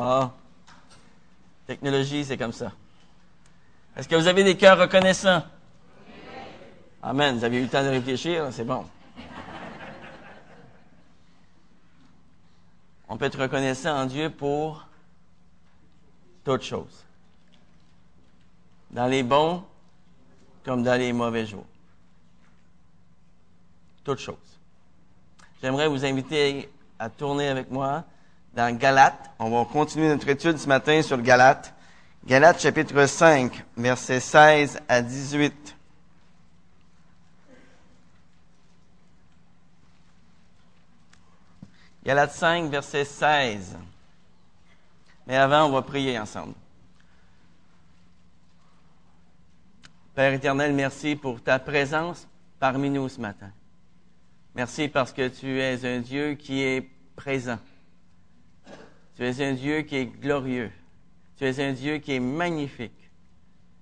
Ah, technologie, c'est comme ça. Est-ce que vous avez des cœurs reconnaissants? Amen. Vous avez eu le temps de réfléchir, c'est bon. On peut être reconnaissant en Dieu pour toutes choses. Dans les bons comme dans les mauvais jours. Toutes choses. J'aimerais vous inviter à tourner avec moi dans Galates. On va continuer notre étude ce matin sur Galates. Galates chapitre 5, versets 16 à 18. Galates 5, verset 16. Mais avant, on va prier ensemble. Père éternel, merci pour ta présence parmi nous ce matin. Merci parce que tu es un Dieu qui est présent. Tu es un Dieu qui est glorieux. Tu es un Dieu qui est magnifique.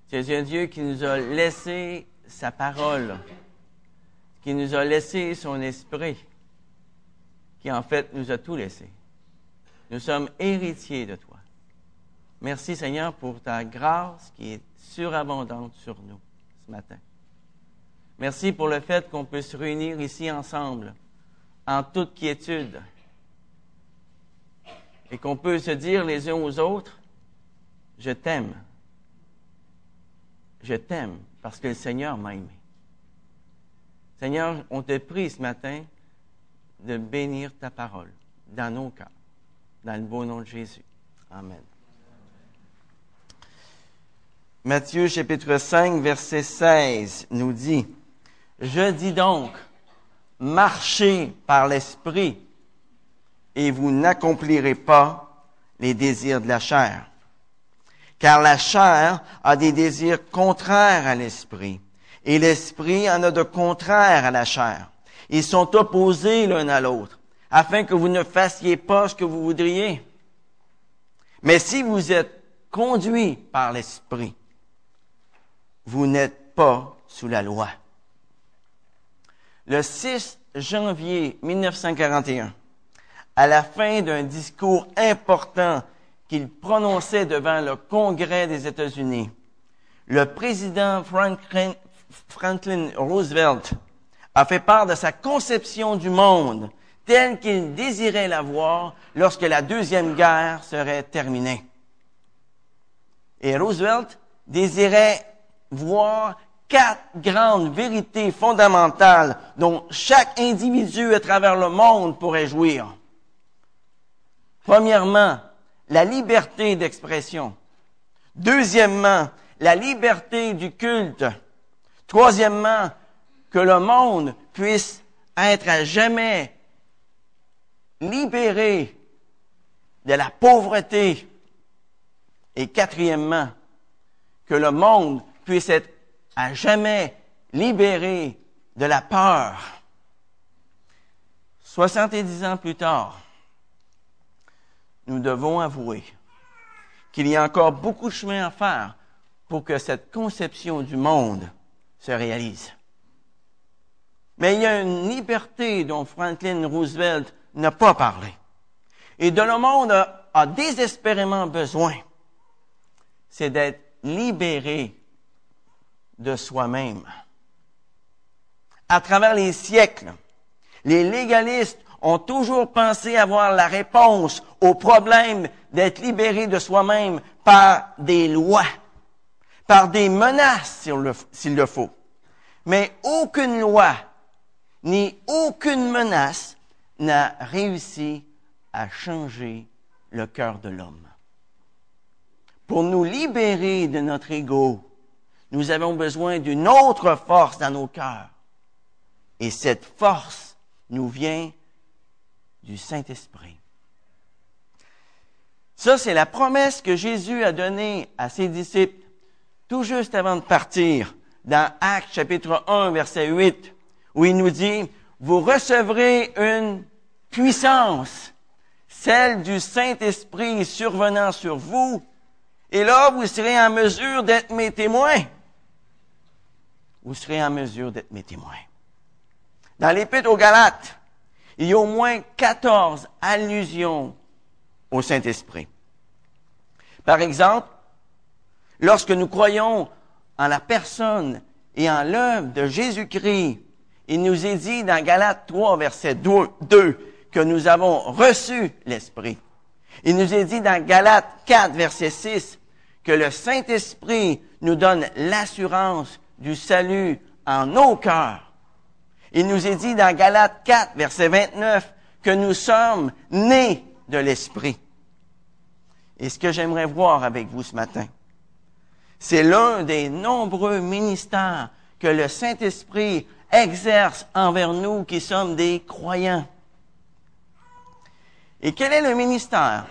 Tu es un Dieu qui nous a laissé sa parole, qui nous a laissé son esprit, qui en fait nous a tout laissé. Nous sommes héritiers de toi. Merci Seigneur pour ta grâce qui est surabondante sur nous ce matin. Merci pour le fait qu'on peut se réunir ici ensemble, en toute quiétude, et qu'on peut se dire les uns aux autres, je t'aime. Je t'aime parce que le Seigneur m'a aimé. Seigneur, on te prie ce matin de bénir ta parole dans nos cœurs, dans le beau nom de Jésus. Amen. Matthieu chapitre 5, verset 16 nous dit, Je dis donc, marchez par l'Esprit et vous n'accomplirez pas les désirs de la chair. Car la chair a des désirs contraires à l'Esprit et l'Esprit en a de contraires à la chair. Ils sont opposés l'un à l'autre afin que vous ne fassiez pas ce que vous voudriez. Mais si vous êtes conduit par l'Esprit, vous n'êtes pas sous la loi. Le 6 janvier 1941, à la fin d'un discours important qu'il prononçait devant le Congrès des États-Unis, le président Franklin, Franklin, Roosevelt a fait part de sa conception du monde telle qu'il désirait la voir lorsque la Deuxième Guerre serait terminée. Et Roosevelt désirait voir quatre grandes vérités fondamentales dont chaque individu à travers le monde pourrait jouir. Premièrement, la liberté d'expression. Deuxièmement, la liberté du culte. Troisièmement, que le monde puisse être à jamais libéré de la pauvreté. Et quatrièmement, que le monde puisse être à jamais libéré de la peur. 70 ans plus tard, nous devons avouer qu'il y a encore beaucoup de chemin à faire pour que cette conception du monde se réalise. Mais il y a une liberté dont Franklin Roosevelt n'a pas parlé et dont le monde a, a désespérément besoin. C'est d'être libéré de soi-même. À travers les siècles, les légalistes ont toujours pensé avoir la réponse au problème d'être libéré de soi-même par des lois, par des menaces s'il le, faut. Mais aucune loi ni aucune menace n'a réussi à changer le cœur de l'homme. Pour nous libérer de notre ego, nous avons besoin d'une autre force dans nos cœurs. Et cette force nous vient du Saint-Esprit. Ça, c'est la promesse que Jésus a donnée à ses disciples tout juste avant de partir dans Actes chapitre 1, verset 8, où il nous dit, vous recevrez une puissance, celle du Saint-Esprit survenant sur vous, et là, vous serez en mesure d'être mes témoins vous serez en mesure d'être mes témoins. Dans l'Épître aux Galates, il y a au moins 14 allusions au Saint-Esprit. Par exemple, lorsque nous croyons en la personne et en l'œuvre de Jésus-Christ, il nous est dit dans Galates 3, verset 2, que nous avons reçu l'Esprit. Il nous est dit dans Galates 4, verset 6, que le Saint-Esprit nous donne l'assurance du salut en nos cœurs. Il nous est dit dans Galates 4, verset 29, que nous sommes nés de l'Esprit. Et ce que j'aimerais voir avec vous ce matin, c'est l'un des nombreux ministères que le Saint-Esprit exerce envers nous qui sommes des croyants. Et quel est le ministère?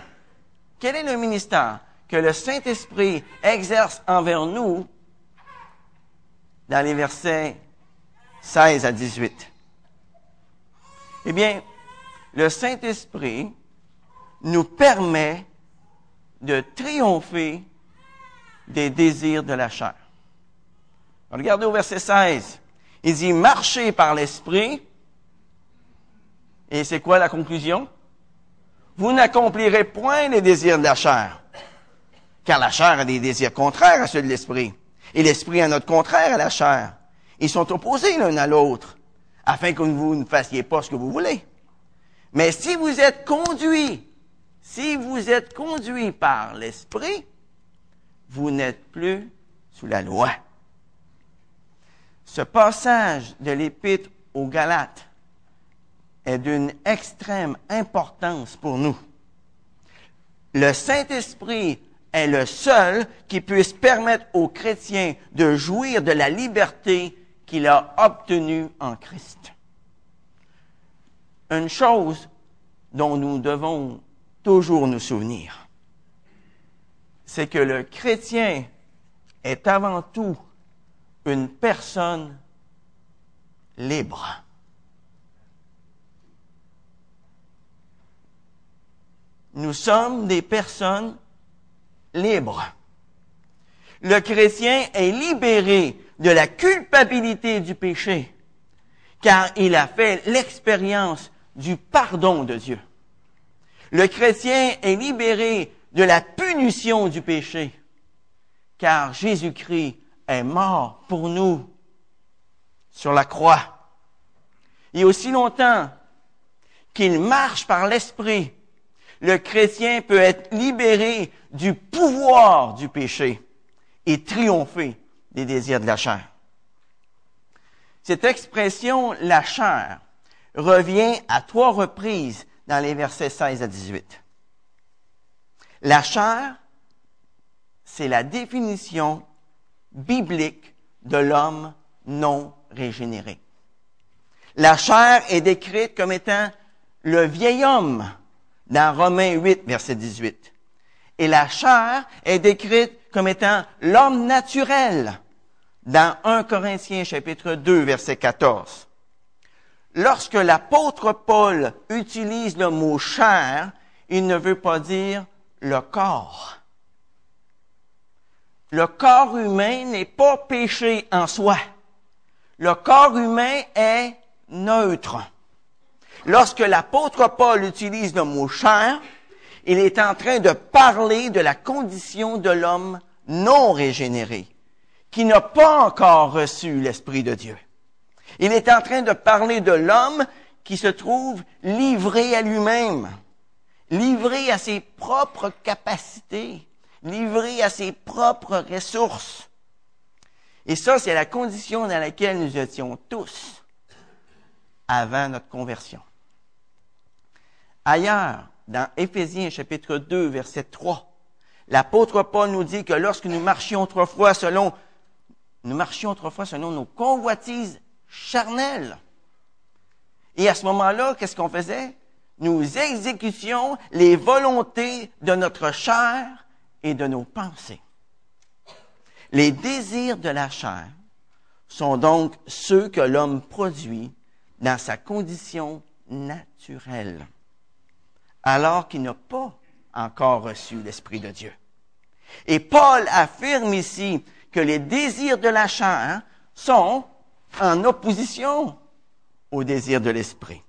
Quel est le ministère que le Saint-Esprit exerce envers nous dans les versets 16 à 18? Eh bien, le Saint-Esprit nous permet de triompher des désirs de la chair. Regardez au verset 16. Il dit, marchez par l'Esprit. Et c'est quoi la conclusion? Vous n'accomplirez point les désirs de la chair. Car la chair a des désirs contraires à ceux de l'Esprit. Et l'Esprit a notre contraire à la chair. Ils sont opposés l'un à l'autre, afin que vous ne fassiez pas ce que vous voulez. Mais si vous êtes conduit, si vous êtes conduit par l'Esprit, vous n'êtes plus sous la loi. Ce passage de l'Épître aux Galates est d'une extrême importance pour nous. Le Saint-Esprit est le seul qui puisse permettre aux chrétiens de jouir de la liberté qu'il a obtenue en Christ. Une chose dont nous devons toujours nous souvenir, c'est que le chrétien est avant tout une personne libre. Nous sommes des personnes libres. Le chrétien est libéré de la culpabilité du péché, car il a fait l'expérience du pardon de Dieu. Le chrétien est libéré de la punition du péché, car Jésus-Christ est mort pour nous sur la croix. Et aussi longtemps qu'il marche par l'Esprit, le chrétien peut être libéré du pouvoir du péché et triompher des désirs de la chair. Cette expression, la chair, revient à trois reprises dans les versets 16 à 18. La chair, c'est la définition biblique de l'homme non régénéré. La chair est décrite comme étant le vieil homme dans Romains 8, verset 18. Et la chair est décrite comme étant l'homme naturel dans 1 Corinthiens chapitre 2, verset 14. Lorsque l'apôtre Paul utilise le mot chair, il ne veut pas dire le corps. Le corps humain n'est pas péché en soi. Le corps humain est neutre. Lorsque l'apôtre Paul utilise le mot chair, il est en train de parler de la condition de l'homme non régénéré, qui n'a pas encore reçu l'Esprit de Dieu. Il est en train de parler de l'homme qui se trouve livré à lui-même, livré à ses propres capacités, livré à ses propres ressources. Et ça, c'est la condition dans laquelle nous étions tous avant notre conversion. Ailleurs, dans Éphésiens chapitre 2, verset 3, l'apôtre Paul nous dit que lorsque nous marchions autrefois selon, nous selon nos convoitises charnelles. Et à ce moment-là, qu'est-ce qu'on faisait? Nous exécutions les volontés de notre chair et de nos pensées. Les désirs de la chair sont donc ceux que l'homme produit dans sa condition naturelle alors qu'il n'a pas encore reçu l'Esprit de Dieu. Et Paul affirme ici que les désirs de la chair sont en opposition aux désirs de l'Esprit.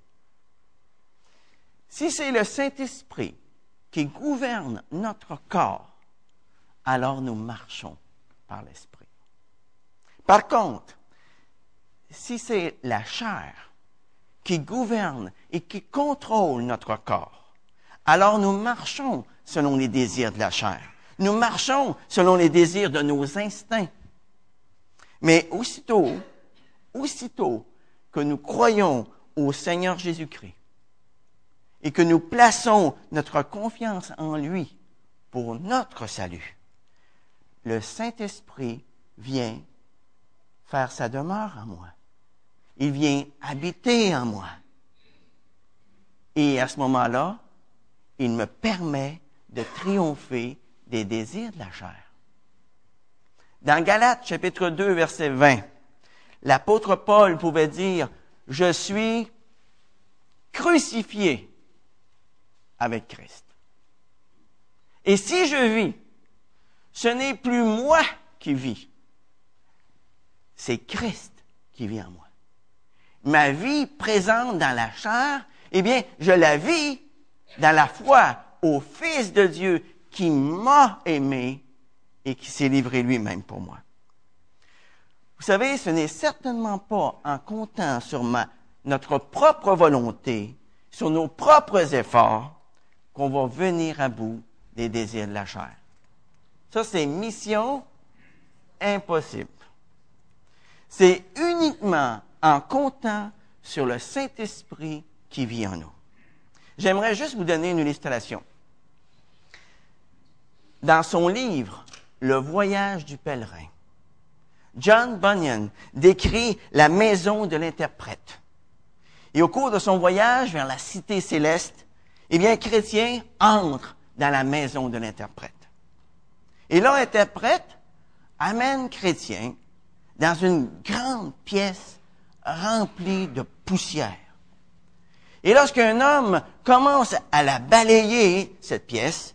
Si c'est le Saint-Esprit qui gouverne notre corps, alors nous marchons par l'Esprit. Par contre, si c'est la chair qui gouverne et qui contrôle notre corps, alors nous marchons selon les désirs de la chair. Nous marchons selon les désirs de nos instincts. Mais aussitôt, aussitôt que nous croyons au Seigneur Jésus-Christ et que nous plaçons notre confiance en lui pour notre salut, le Saint-Esprit vient faire sa demeure en moi. Il vient habiter en moi. Et à ce moment-là, il me permet de triompher des désirs de la chair. Dans Galates chapitre 2 verset 20, l'apôtre Paul pouvait dire, je suis crucifié avec Christ. Et si je vis, ce n'est plus moi qui vis, c'est Christ qui vit en moi. Ma vie présente dans la chair, eh bien, je la vis dans la foi au Fils de Dieu qui m'a aimé et qui s'est livré lui-même pour moi. Vous savez, ce n'est certainement pas en comptant sur ma, notre propre volonté, sur nos propres efforts, qu'on va venir à bout des désirs de la chair. Ça, c'est mission impossible. C'est uniquement en comptant sur le Saint-Esprit qui vit en nous. J'aimerais juste vous donner une illustration. Dans son livre Le voyage du pèlerin, John Bunyan décrit la maison de l'interprète. Et au cours de son voyage vers la cité céleste, eh bien, chrétien entre dans la maison de l'interprète. Et là, l'interprète amène chrétien dans une grande pièce remplie de poussière. Et lorsqu'un homme commence à la balayer, cette pièce,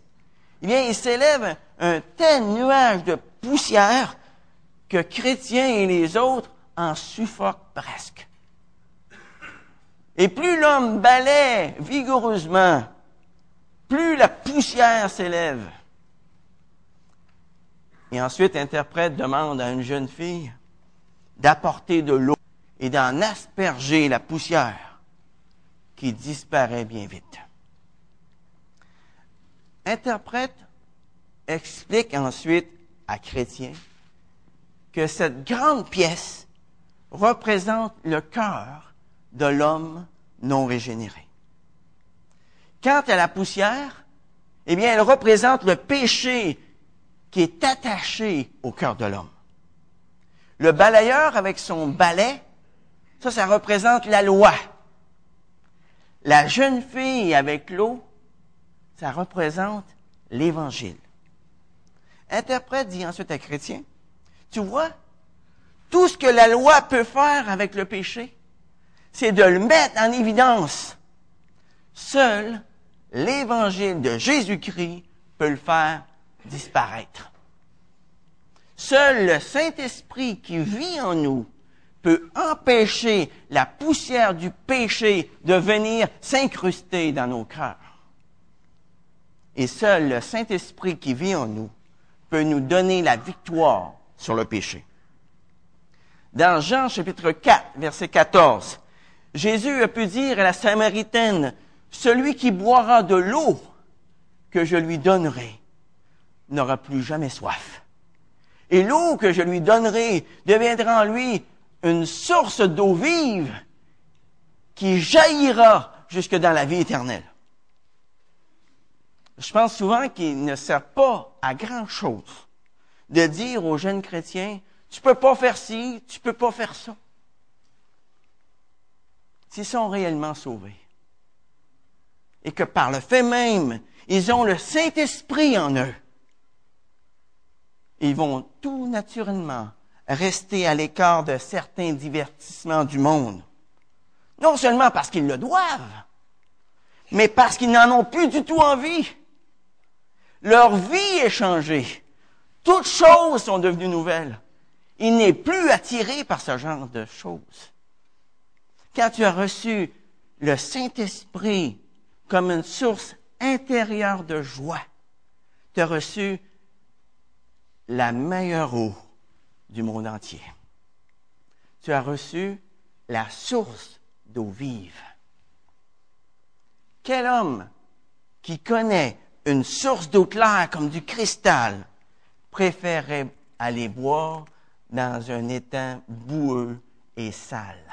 eh bien, il s'élève un tel nuage de poussière que chrétiens et les autres en suffoquent presque. Et plus l'homme balaie vigoureusement, plus la poussière s'élève. Et ensuite, l'interprète demande à une jeune fille d'apporter de l'eau et d'en asperger la poussière qui disparaît bien vite. Interprète explique ensuite à Chrétien que cette grande pièce représente le cœur de l'homme non régénéré. Quant à la poussière, eh bien, elle représente le péché qui est attaché au cœur de l'homme. Le balayeur avec son balai, ça, ça représente la loi. La jeune fille avec l'eau, ça représente l'Évangile. Interprète dit ensuite à Chrétien, tu vois, tout ce que la loi peut faire avec le péché, c'est de le mettre en évidence. Seul l'évangile de Jésus-Christ peut le faire disparaître. Seul le Saint-Esprit qui vit en nous peut empêcher la poussière du péché de venir s'incruster dans nos cœurs. Et seul le Saint-Esprit qui vit en nous peut nous donner la victoire sur le péché. Dans Jean chapitre 4, verset 14, Jésus a pu dire à la Samaritaine, celui qui boira de l'eau que je lui donnerai n'aura plus jamais soif. Et l'eau que je lui donnerai deviendra en lui une source d'eau vive qui jaillira jusque dans la vie éternelle. Je pense souvent qu'il ne sert pas à grand chose de dire aux jeunes chrétiens, tu peux pas faire ci, tu peux pas faire ça. S'ils sont réellement sauvés et que par le fait même, ils ont le Saint-Esprit en eux, ils vont tout naturellement rester à l'écart de certains divertissements du monde. Non seulement parce qu'ils le doivent, mais parce qu'ils n'en ont plus du tout envie. Leur vie est changée. Toutes choses sont devenues nouvelles. Il n'est plus attiré par ce genre de choses. Quand tu as reçu le Saint-Esprit comme une source intérieure de joie, tu as reçu la meilleure eau du monde entier. Tu as reçu la source d'eau vive. Quel homme qui connaît une source d'eau claire comme du cristal préférerait aller boire dans un étang boueux et sale?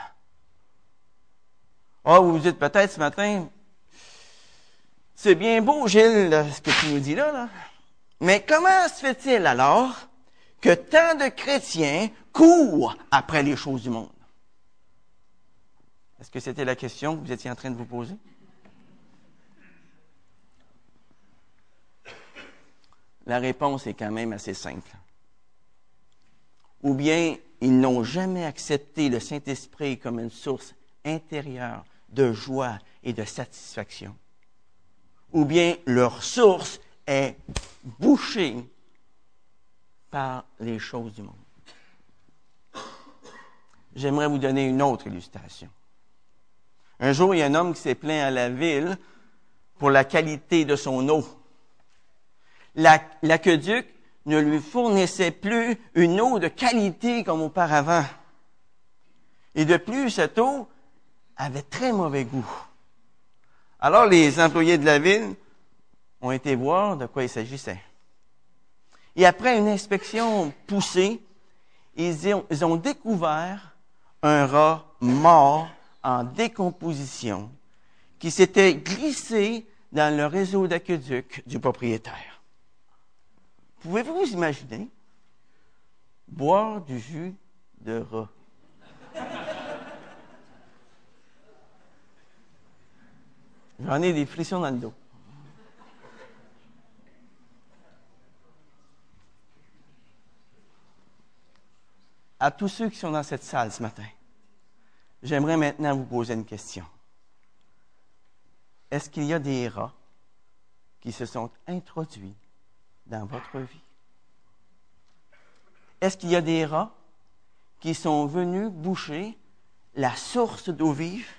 Oh, vous vous dites peut-être ce matin, c'est bien beau, Gilles, ce que tu nous dis là, là. Mais comment se fait-il alors que tant de chrétiens courent après les choses du monde? Est-ce que c'était la question que vous étiez en train de vous poser? La réponse est quand même assez simple. Ou bien ils n'ont jamais accepté le Saint-Esprit comme une source intérieure de joie et de satisfaction. Ou bien leur source est bouchée par les choses du monde. J'aimerais vous donner une autre illustration. Un jour, il y a un homme qui s'est plaint à la ville pour la qualité de son eau. L'aqueduc ne lui fournissait plus une eau de qualité comme auparavant. Et de plus, cette eau avait très mauvais goût. Alors les employés de la ville ont été voir de quoi il s'agissait. Et après une inspection poussée, ils ont, découvert un rat mort en décomposition qui s'était glissé dans le réseau d'aqueduc du propriétaire. Pouvez-vous vous imaginer? Boire du jus de rat? J'en ai des frissons dans le dos. À tous ceux qui sont dans cette salle ce matin, j'aimerais maintenant vous poser une question. Est-ce qu'il y a des rats qui se sont introduits dans votre vie? Est-ce qu'il y a des rats qui sont venus boucher la source d'eau vive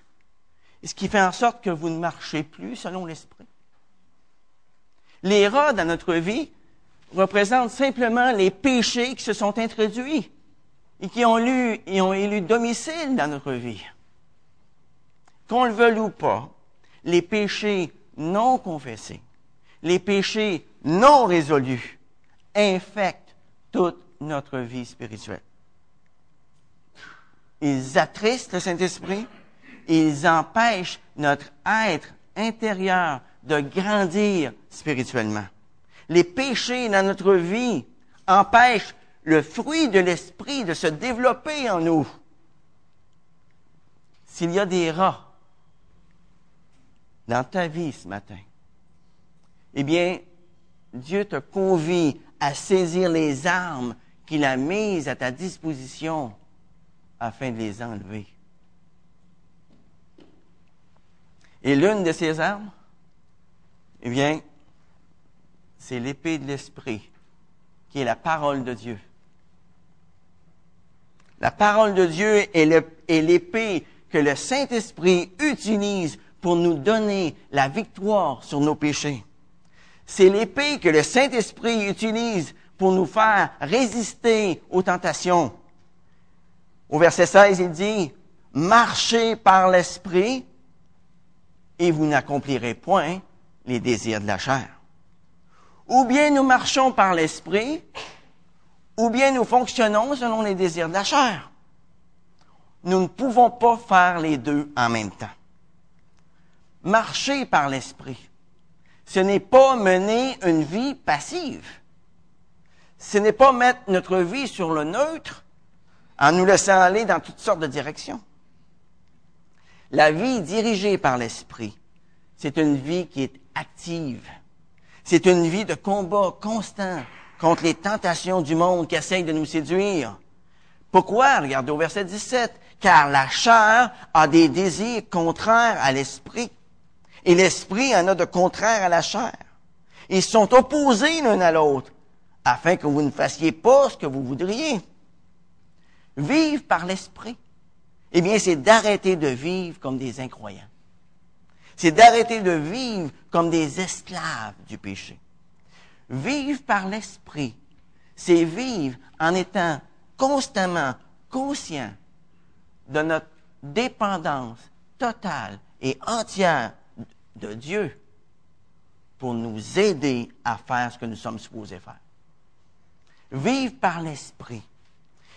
ce qui fait en sorte que vous ne marchez plus selon l'esprit? Les rats dans notre vie représentent simplement les péchés qui se sont introduits et qui ont, eu, et ont élu domicile dans notre vie. Qu'on le veuille ou pas, les péchés non confessés, les péchés non résolus infectent toute notre vie spirituelle. Ils attristent le Saint-Esprit, ils empêchent notre être intérieur de grandir spirituellement. Les péchés dans notre vie empêchent le fruit de l'esprit de se développer en nous. S'il y a des rats dans ta vie ce matin, eh bien, Dieu te convie à saisir les armes qu'il a mises à ta disposition afin de les enlever. Et l'une de ces armes, eh bien, c'est l'épée de l'Esprit, qui est la parole de Dieu. La parole de Dieu est l'épée que le Saint-Esprit utilise pour nous donner la victoire sur nos péchés. C'est l'épée que le Saint-Esprit utilise pour nous faire résister aux tentations. Au verset 16, il dit, marchez par l'Esprit et vous n'accomplirez point les désirs de la chair. Ou bien nous marchons par l'esprit, ou bien nous fonctionnons selon les désirs de la chair. Nous ne pouvons pas faire les deux en même temps. Marcher par l'esprit, ce n'est pas mener une vie passive. Ce n'est pas mettre notre vie sur le neutre en nous laissant aller dans toutes sortes de directions. La vie dirigée par l'Esprit, c'est une vie qui est active. C'est une vie de combat constant contre les tentations du monde qui essayent de nous séduire. Pourquoi? Regardez au verset 17. Car la chair a des désirs contraires à l'esprit. Et l'esprit en a de contraires à la chair. Ils sont opposés l'un à l'autre, afin que vous ne fassiez pas ce que vous voudriez. Vivre par l'esprit eh bien, c'est d'arrêter de vivre comme des incroyants. C'est d'arrêter de vivre comme des esclaves du péché. Vivre par l'esprit, c'est vivre en étant constamment conscient de notre dépendance totale et entière de Dieu pour nous aider à faire ce que nous sommes supposés faire. Vivre par l'Esprit.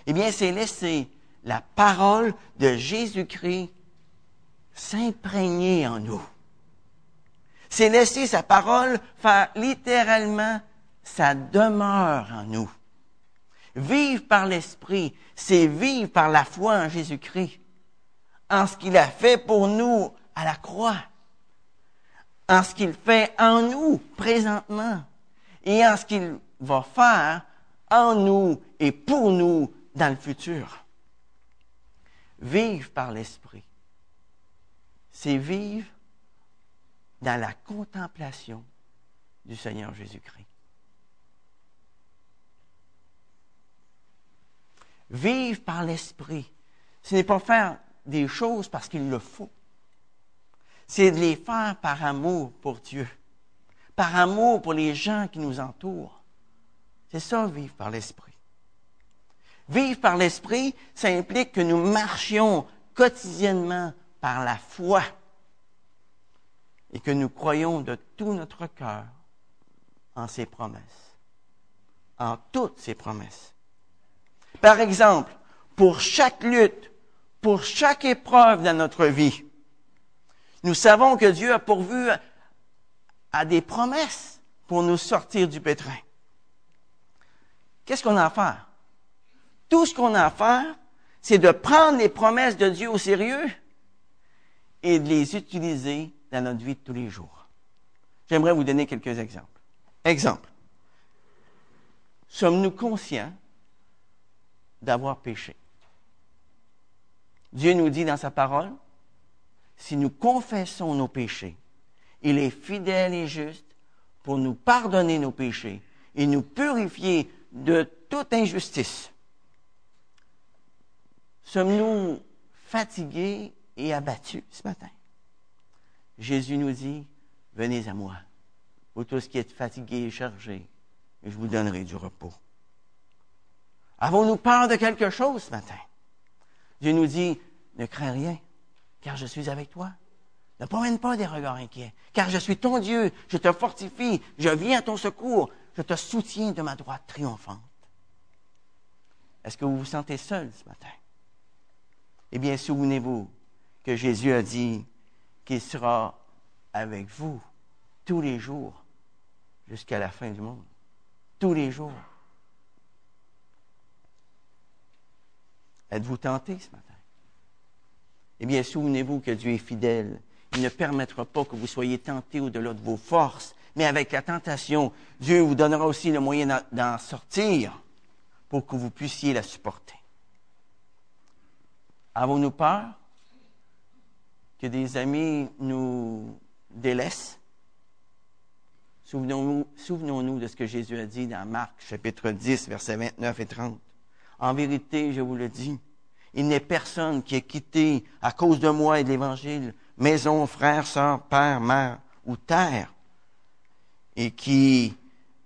Eh bien, c'est laisser la parole de Jésus-Christ s'imprégner en nous. C'est laisser sa parole faire littéralement sa demeure en nous. Vivre par l'Esprit, c'est vivre par la foi en Jésus-Christ, en ce qu'il a fait pour nous à la croix, en ce qu'il fait en nous présentement et en ce qu'il va faire en nous et pour nous dans le futur. Vivre par l'Esprit, c'est vivre dans la contemplation du Seigneur Jésus-Christ. Vivre par l'Esprit, ce n'est pas faire des choses parce qu'il le faut. C'est de les faire par amour pour Dieu, par amour pour les gens qui nous entourent. C'est ça, vivre par l'Esprit. Vivre par l'Esprit, ça implique que nous marchions quotidiennement par la foi et que nous croyons de tout notre cœur en ses promesses, en toutes ses promesses. Par exemple, pour chaque lutte, pour chaque épreuve dans notre vie, nous savons que Dieu a pourvu à des promesses pour nous sortir du pétrin. Qu'est-ce qu'on a à faire? Tout ce qu'on a à faire, c'est de prendre les promesses de Dieu au sérieux et de les utiliser dans notre vie de tous les jours. J'aimerais vous donner quelques exemples. Exemple. Sommes-nous conscients d'avoir péché? Dieu nous dit dans sa parole, si nous confessons nos péchés, il est fidèle et juste pour nous pardonner nos péchés et nous purifier de toute injustice. Sommes-nous fatigués et abattus ce matin? Jésus nous dit, venez à moi, vous tous qui êtes fatigués et chargés, et je vous donnerai du repos. Avons-nous peur de quelque chose ce matin? Dieu nous dit, ne crains rien, car je suis avec toi. Ne promène pas des regards inquiets, car je suis ton Dieu, je te fortifie, je viens à ton secours, je te soutiens de ma droite triomphante. Est-ce que vous vous sentez seul ce matin? Eh bien, souvenez-vous que Jésus a dit, qui sera avec vous tous les jours jusqu'à la fin du monde. Tous les jours. Êtes-vous tenté ce matin? Eh bien, souvenez-vous que Dieu est fidèle. Il ne permettra pas que vous soyez tentés au-delà de vos forces, mais avec la tentation, Dieu vous donnera aussi le moyen d'en sortir pour que vous puissiez la supporter. Avons-nous peur? Que des amis nous délaissent. Souvenons-nous souvenons de ce que Jésus a dit dans Marc chapitre 10, versets 29 et 30. En vérité, je vous le dis, il n'est personne qui est quitté à cause de moi et de l'Évangile, maison, frère, sœur, père, mère ou terre, et qui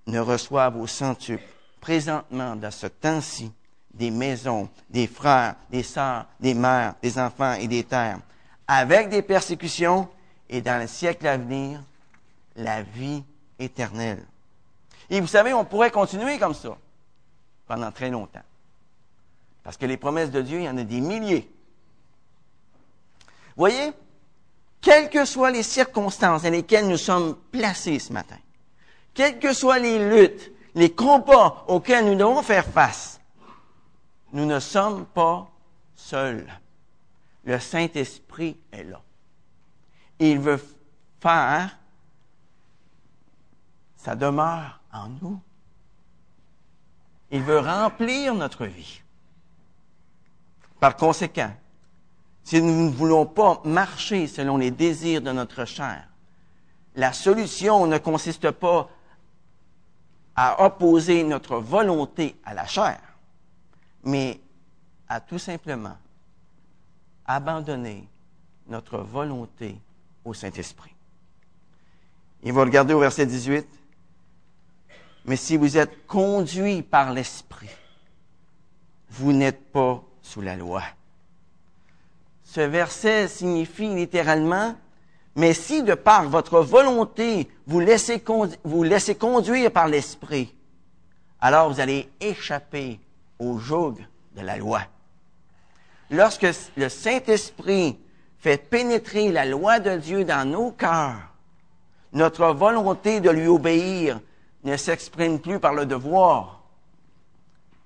ne reçoive au centuple présentement dans ce temps-ci des maisons, des frères, des sœurs, des mères, des enfants et des terres, avec des persécutions et dans le siècle à venir, la vie éternelle. Et vous savez, on pourrait continuer comme ça pendant très longtemps. Parce que les promesses de Dieu, il y en a des milliers. Voyez, quelles que soient les circonstances dans lesquelles nous sommes placés ce matin, quelles que soient les luttes, les combats auxquels nous devons faire face, nous ne sommes pas seuls le Saint-Esprit est là. Il veut faire sa demeure en nous. Il veut remplir notre vie. Par conséquent, si nous ne voulons pas marcher selon les désirs de notre chair, la solution ne consiste pas à opposer notre volonté à la chair, mais à tout simplement abandonner notre volonté au Saint-Esprit. Il va regarder au verset 18. mais si vous êtes conduit par l'Esprit, vous n'êtes pas sous la loi. Ce verset signifie littéralement, mais si de par votre volonté vous laissez, vous laissez conduire par l'Esprit, alors vous allez échapper au joug de la loi. Lorsque le Saint-Esprit fait pénétrer la loi de Dieu dans nos cœurs, notre volonté de lui obéir ne s'exprime plus par le devoir.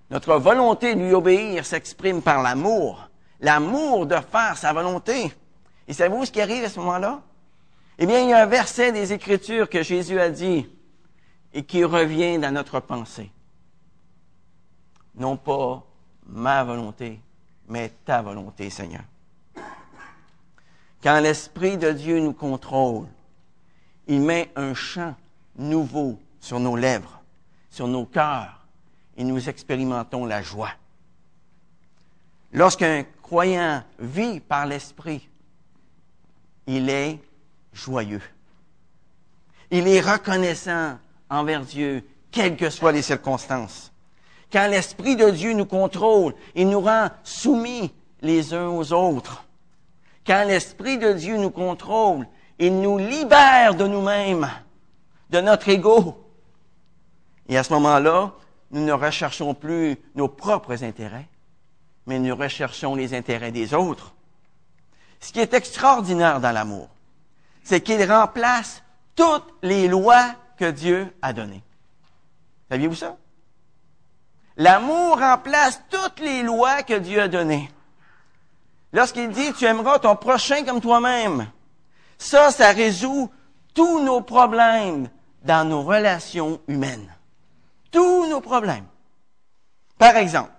Notre volonté de lui obéir s'exprime par l'amour. L'amour de faire sa volonté. Et savez-vous ce qui arrive à ce moment-là? Eh bien, il y a un verset des Écritures que Jésus a dit et qui revient dans notre pensée. Non pas ma volonté, mais ta volonté, Seigneur. Quand l'Esprit de Dieu nous contrôle, il met un chant nouveau sur nos lèvres, sur nos cœurs, et nous expérimentons la joie. Lorsqu'un croyant vit par l'Esprit, il est joyeux. Il est reconnaissant envers Dieu, quelles que soient les circonstances. Quand l'Esprit de Dieu nous contrôle, il nous rend soumis les uns aux autres. Quand l'Esprit de Dieu nous contrôle, il nous libère de nous-mêmes, de notre ego. Et à ce moment-là, nous ne recherchons plus nos propres intérêts, mais nous recherchons les intérêts des autres. Ce qui est extraordinaire dans l'amour, c'est qu'il remplace toutes les lois que Dieu a données. Saviez-vous ça? L'amour remplace toutes les lois que Dieu a données. Lorsqu'il dit, tu aimeras ton prochain comme toi-même, ça, ça résout tous nos problèmes dans nos relations humaines. Tous nos problèmes. Par exemple,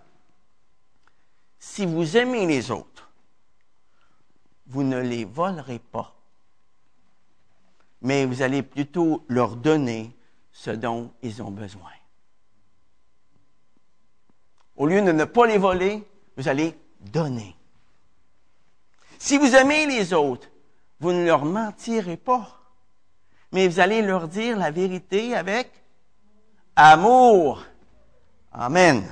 si vous aimez les autres, vous ne les volerez pas, mais vous allez plutôt leur donner ce dont ils ont besoin. Au lieu de ne pas les voler, vous allez donner. Si vous aimez les autres, vous ne leur mentirez pas, mais vous allez leur dire la vérité avec amour. Amen.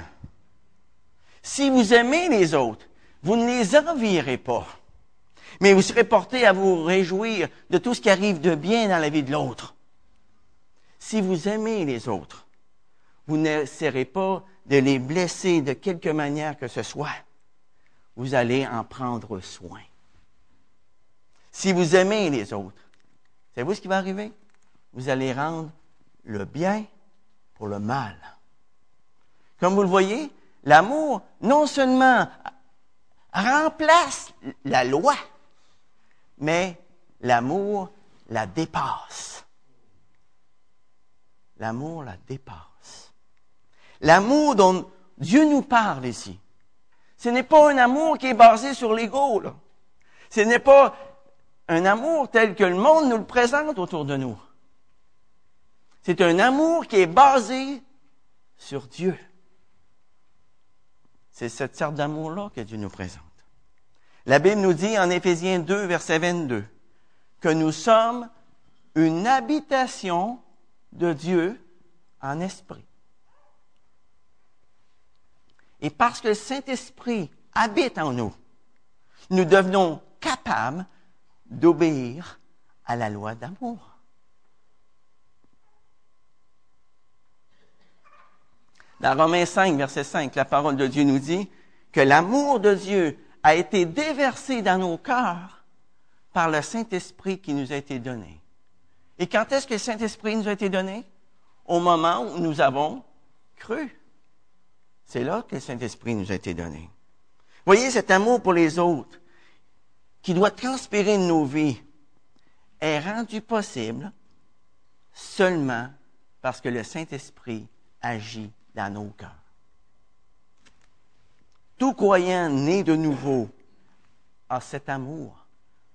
Si vous aimez les autres, vous ne les envierez pas, mais vous serez porté à vous réjouir de tout ce qui arrive de bien dans la vie de l'autre. Si vous aimez les autres, vous n'essaierez pas de les blesser de quelque manière que ce soit. Vous allez en prendre soin. Si vous aimez les autres, savez-vous ce qui va arriver? Vous allez rendre le bien pour le mal. Comme vous le voyez, l'amour non seulement remplace la loi, mais l'amour la dépasse. L'amour la dépasse. L'amour dont Dieu nous parle ici, ce n'est pas un amour qui est basé sur l'ego. Ce n'est pas un amour tel que le monde nous le présente autour de nous. C'est un amour qui est basé sur Dieu. C'est cette sorte d'amour-là que Dieu nous présente. La Bible nous dit en Éphésiens 2, verset 22, que nous sommes une habitation de Dieu en esprit. Et parce que le Saint-Esprit habite en nous, nous devenons capables d'obéir à la loi d'amour. Dans Romains 5, verset 5, la parole de Dieu nous dit que l'amour de Dieu a été déversé dans nos cœurs par le Saint-Esprit qui nous a été donné. Et quand est-ce que le Saint-Esprit nous a été donné? Au moment où nous avons cru. C'est là que le Saint-Esprit nous a été donné. Voyez cet amour pour les autres qui doit transpirer de nos vies est rendu possible seulement parce que le Saint-Esprit agit dans nos cœurs. Tout croyant né de nouveau a cet amour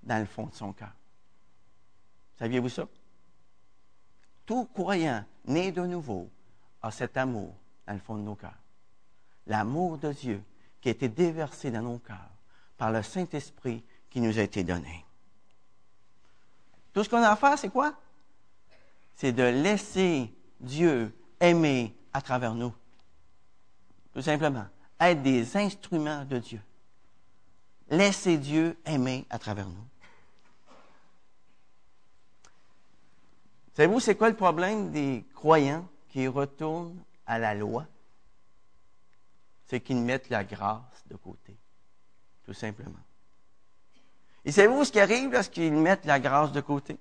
dans le fond de son cœur. Saviez-vous ça? Tout croyant né de nouveau a cet amour dans le fond de nos cœurs l'amour de Dieu qui a été déversé dans nos cœurs par le Saint-Esprit qui nous a été donné. Tout ce qu'on a à faire, c'est quoi? C'est de laisser Dieu aimer à travers nous. Tout simplement. Être des instruments de Dieu. Laissez Dieu aimer à travers nous. Savez-vous, c'est quoi le problème des croyants qui retournent à la loi? C'est qu'ils mettent la grâce de côté, tout simplement. Et savez-vous ce qui arrive lorsqu'ils mettent la grâce de côté?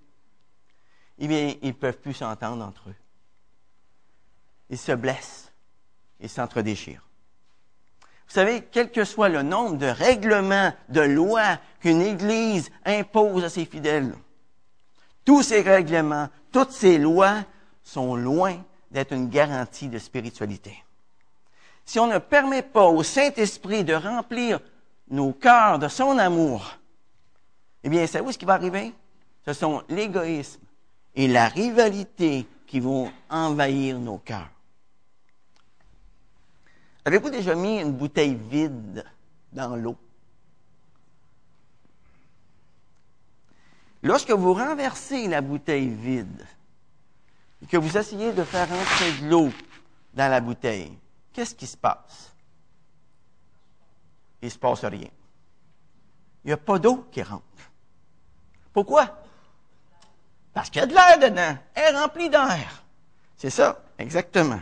Eh bien, ils ne peuvent plus s'entendre entre eux. Ils se blessent. Ils s'entredéchirent. Vous savez, quel que soit le nombre de règlements, de lois qu'une Église impose à ses fidèles, tous ces règlements, toutes ces lois sont loin d'être une garantie de spiritualité. Si on ne permet pas au Saint-Esprit de remplir nos cœurs de son amour, eh bien, savez-vous ce qui va arriver? Ce sont l'égoïsme et la rivalité qui vont envahir nos cœurs. Avez-vous déjà mis une bouteille vide dans l'eau? Lorsque vous renversez la bouteille vide et que vous essayez de faire entrer de l'eau dans la bouteille, qu'est-ce qui se passe? Il ne se passe rien. Il n'y a pas d'eau qui rentre. Pourquoi? Parce qu'il y a de l'air dedans. Elle est remplie d'air. C'est ça, exactement.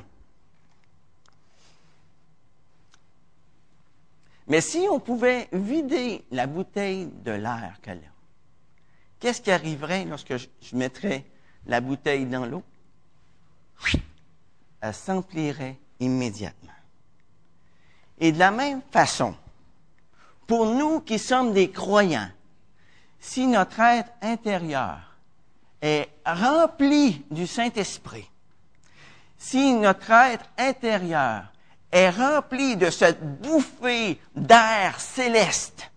Mais si on pouvait vider la bouteille de l'air qu'elle a, qu'est-ce qui arriverait lorsque je, mettrais la bouteille dans l'eau? Elle s'emplirait Et de la même façon, pour nous qui sommes des croyants, si notre être intérieur est rempli du Saint-Esprit, si notre être intérieur est rempli de cette bouffée d'air céleste,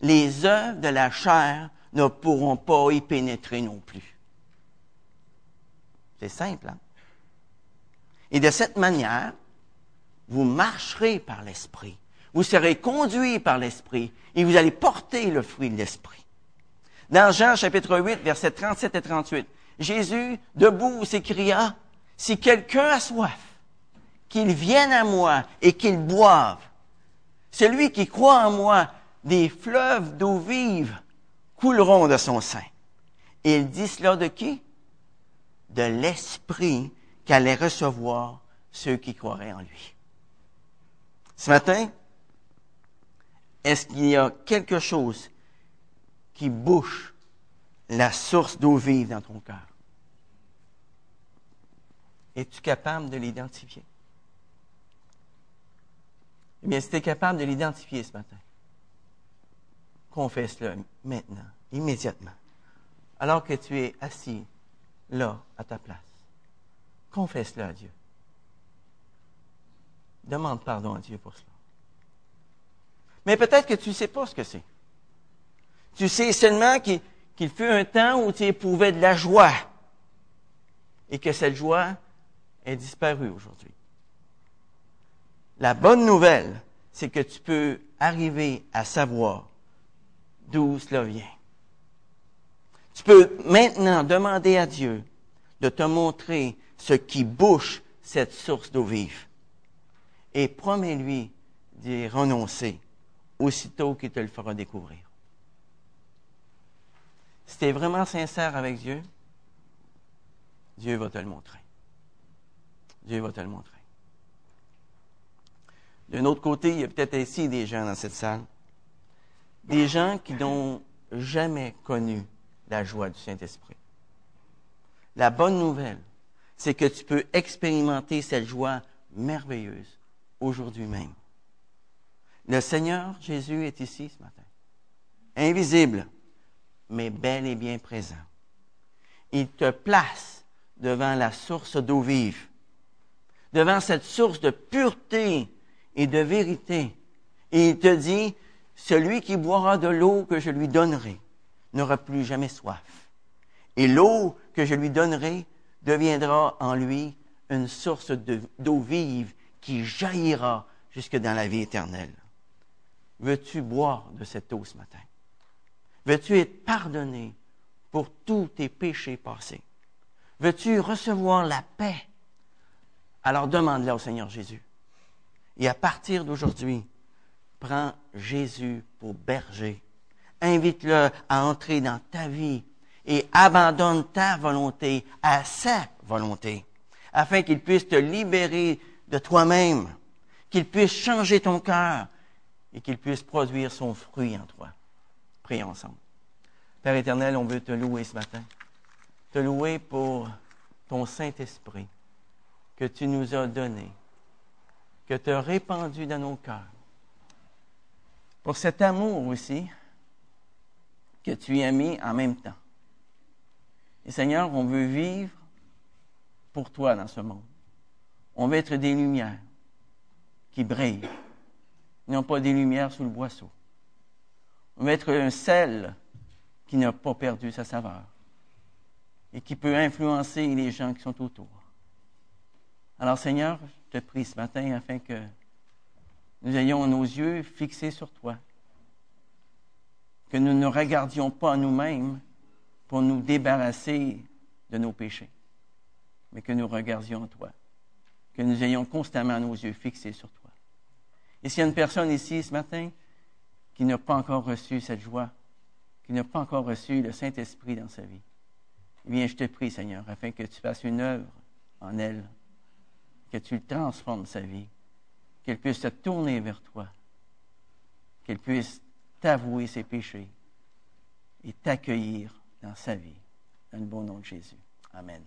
les œuvres de la chair ne pourront pas y pénétrer non plus. C'est simple. Hein? Et de cette manière, vous marcherez par l'Esprit. Vous serez conduit par l'Esprit et vous allez porter le fruit de l'Esprit. Dans Jean chapitre 8, versets 37 et 38, Jésus, debout, s'écria, Si quelqu'un a soif, qu'il vienne à moi et qu'il boive. Celui qui croit en moi, des fleuves d'eau vive couleront de son sein. Et il dit cela de qui? De l'Esprit qu'allait recevoir ceux qui croiraient en lui. Ce matin, est-ce qu'il y a quelque chose qui bouche la source d'eau vive dans ton cœur? Es-tu capable de l'identifier? Eh bien, si tu es capable de l'identifier ce matin, confesse-le maintenant, immédiatement, alors que tu es assis là, à ta place. Confesse-le à Dieu. Demande pardon à Dieu pour cela. Mais peut-être que tu ne sais pas ce que c'est. Tu sais seulement qu'il fut un temps où tu éprouvais de la joie et que cette joie est disparue aujourd'hui. La bonne nouvelle, c'est que tu peux arriver à savoir d'où cela vient. Tu peux maintenant demander à Dieu de te montrer ce qui bouche cette source d'eau vive. Et promets-lui d'y renoncer aussitôt qu'il te le fera découvrir. Si tu es vraiment sincère avec Dieu, Dieu va te le montrer. Dieu va te le montrer. D'un autre côté, il y a peut-être ici des gens dans cette salle, des gens qui n'ont jamais connu la joie du Saint-Esprit. La bonne nouvelle, c'est que tu peux expérimenter cette joie merveilleuse aujourd'hui même. Le Seigneur Jésus est ici ce matin, invisible, mais bel et bien présent. Il te place devant la source d'eau vive, devant cette source de pureté et de vérité. Et il te dit, celui qui boira de l'eau que je lui donnerai n'aura plus jamais soif. Et l'eau que je lui donnerai deviendra en lui une source d'eau vive qui jaillira jusque dans la vie éternelle. Veux-tu boire de cette eau ce matin? Veux-tu être pardonné pour tous tes péchés passés? Veux-tu recevoir la paix, Alors demande-le au Seigneur Jésus. Et à partir d'aujourd'hui, prends Jésus pour berger. Invite-le à entrer dans ta vie et abandonne ta volonté à sa volonté, afin qu'il puisse te libérer de toi-même, qu'il puisse changer ton cœur et qu'il puisse produire son fruit en toi. Prions ensemble. Père éternel, on veut te louer ce matin. Te louer pour ton Saint-Esprit que tu nous as donné, que tu as répandu dans nos cœurs. Pour cet amour aussi que tu as mis en même temps. Et Seigneur, on veut vivre pour toi dans ce monde. On veut être des lumières qui brillent, non pas des lumières sous le boisseau. On veut être un sel qui n'a pas perdu sa saveur et qui peut influencer les gens qui sont autour. Alors Seigneur, je te prie ce matin afin que nous ayons nos yeux fixés sur toi, que nous ne regardions pas nous-mêmes pour nous débarrasser de nos péchés, mais que nous regardions toi, que nous ayons constamment nos yeux fixés sur toi. Et s'il y a une personne ici ce matin qui n'a pas encore reçu cette joie, qui n'a pas encore reçu le Saint-Esprit dans sa vie, eh bien, je te prie, Seigneur, afin que tu fasses une œuvre en elle, que tu transformes sa vie, qu'elle puisse se tourner vers toi, qu'elle puisse t'avouer ses péchés et t'accueillir dans sa vie. Dans le bon nom de Jésus. Amen.